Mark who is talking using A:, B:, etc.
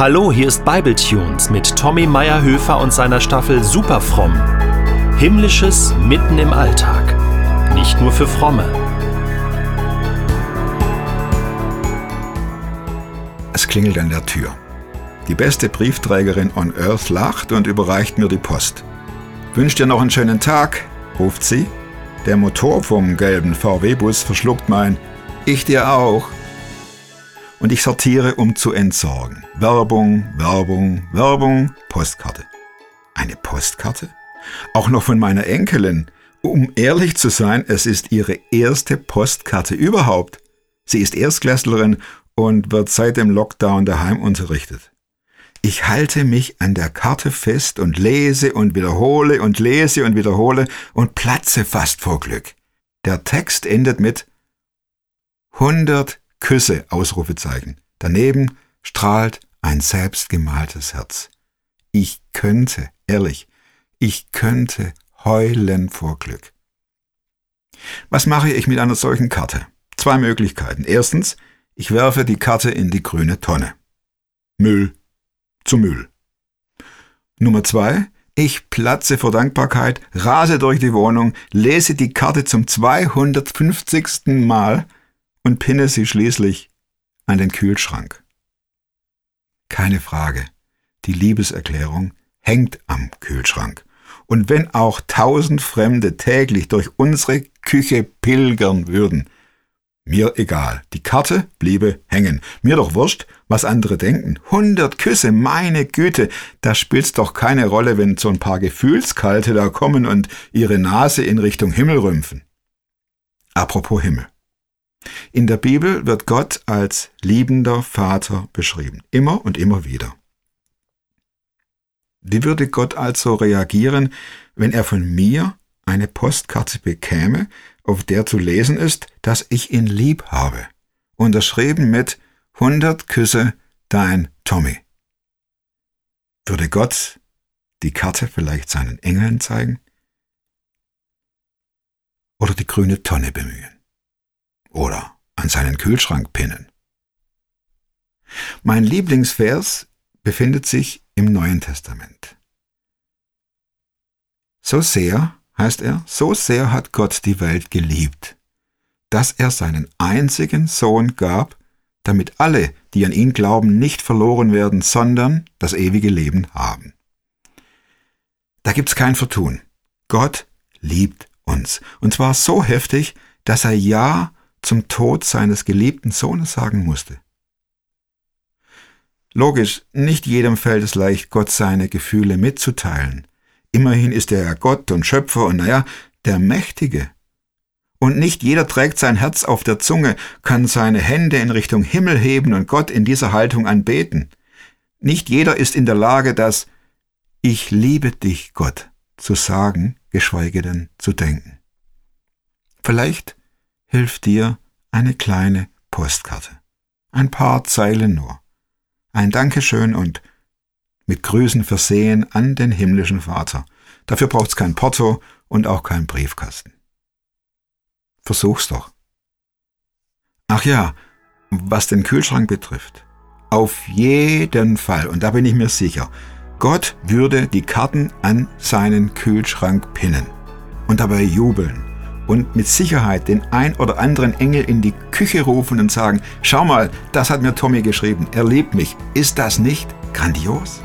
A: Hallo, hier ist Bibletunes mit Tommy Meyerhöfer und seiner Staffel Superfromm. Himmlisches mitten im Alltag. Nicht nur für Fromme.
B: Es klingelt an der Tür. Die beste Briefträgerin on Earth lacht und überreicht mir die Post. Wünscht dir noch einen schönen Tag, ruft sie. Der Motor vom gelben VW-Bus verschluckt mein Ich dir auch und ich sortiere, um zu entsorgen. Werbung, Werbung, Werbung, Postkarte. Eine Postkarte? Auch noch von meiner Enkelin. Um ehrlich zu sein, es ist ihre erste Postkarte überhaupt. Sie ist Erstklässlerin und wird seit dem Lockdown daheim unterrichtet. Ich halte mich an der Karte fest und lese und wiederhole und lese und wiederhole und platze fast vor Glück. Der Text endet mit 100 Küsse, Ausrufezeichen. Daneben strahlt ein selbstgemaltes Herz. Ich könnte, ehrlich, ich könnte heulen vor Glück. Was mache ich mit einer solchen Karte? Zwei Möglichkeiten. Erstens, ich werfe die Karte in die grüne Tonne. Müll zu Müll. Nummer zwei, ich platze vor Dankbarkeit, rase durch die Wohnung, lese die Karte zum 250. Mal und pinne sie schließlich an den Kühlschrank. Keine Frage, die Liebeserklärung hängt am Kühlschrank. Und wenn auch tausend Fremde täglich durch unsere Küche pilgern würden, mir egal, die Karte bliebe hängen. Mir doch wurscht, was andere denken. Hundert Küsse, meine Güte, da spielt's doch keine Rolle, wenn so ein paar Gefühlskalte da kommen und ihre Nase in Richtung Himmel rümpfen. Apropos Himmel. In der Bibel wird Gott als liebender Vater beschrieben, immer und immer wieder. Wie würde Gott also reagieren, wenn er von mir eine Postkarte bekäme, auf der zu lesen ist, dass ich ihn lieb habe, unterschrieben mit 100 Küsse dein Tommy? Würde Gott die Karte vielleicht seinen Engeln zeigen? Oder die grüne Tonne bemühen? Oder an seinen Kühlschrank pinnen. Mein Lieblingsvers befindet sich im Neuen Testament. So sehr, heißt er, so sehr hat Gott die Welt geliebt, dass er seinen einzigen Sohn gab, damit alle, die an ihn glauben, nicht verloren werden, sondern das ewige Leben haben. Da gibt's kein Vertun. Gott liebt uns. Und zwar so heftig, dass er Ja zum Tod seines geliebten Sohnes sagen musste. Logisch, nicht jedem fällt es leicht, Gott seine Gefühle mitzuteilen. Immerhin ist er ja Gott und Schöpfer und naja, der Mächtige. Und nicht jeder trägt sein Herz auf der Zunge, kann seine Hände in Richtung Himmel heben und Gott in dieser Haltung anbeten. Nicht jeder ist in der Lage, das Ich liebe dich, Gott, zu sagen, geschweige denn zu denken. Vielleicht hilft dir eine kleine Postkarte. Ein paar Zeilen nur. Ein Dankeschön und mit Grüßen versehen an den himmlischen Vater. Dafür braucht's kein Porto und auch kein Briefkasten. Versuch's doch. Ach ja, was den Kühlschrank betrifft. Auf jeden Fall, und da bin ich mir sicher, Gott würde die Karten an seinen Kühlschrank pinnen und dabei jubeln und mit Sicherheit den ein oder anderen Engel in die Küche rufen und sagen, schau mal, das hat mir Tommy geschrieben, er liebt mich. Ist das nicht grandios?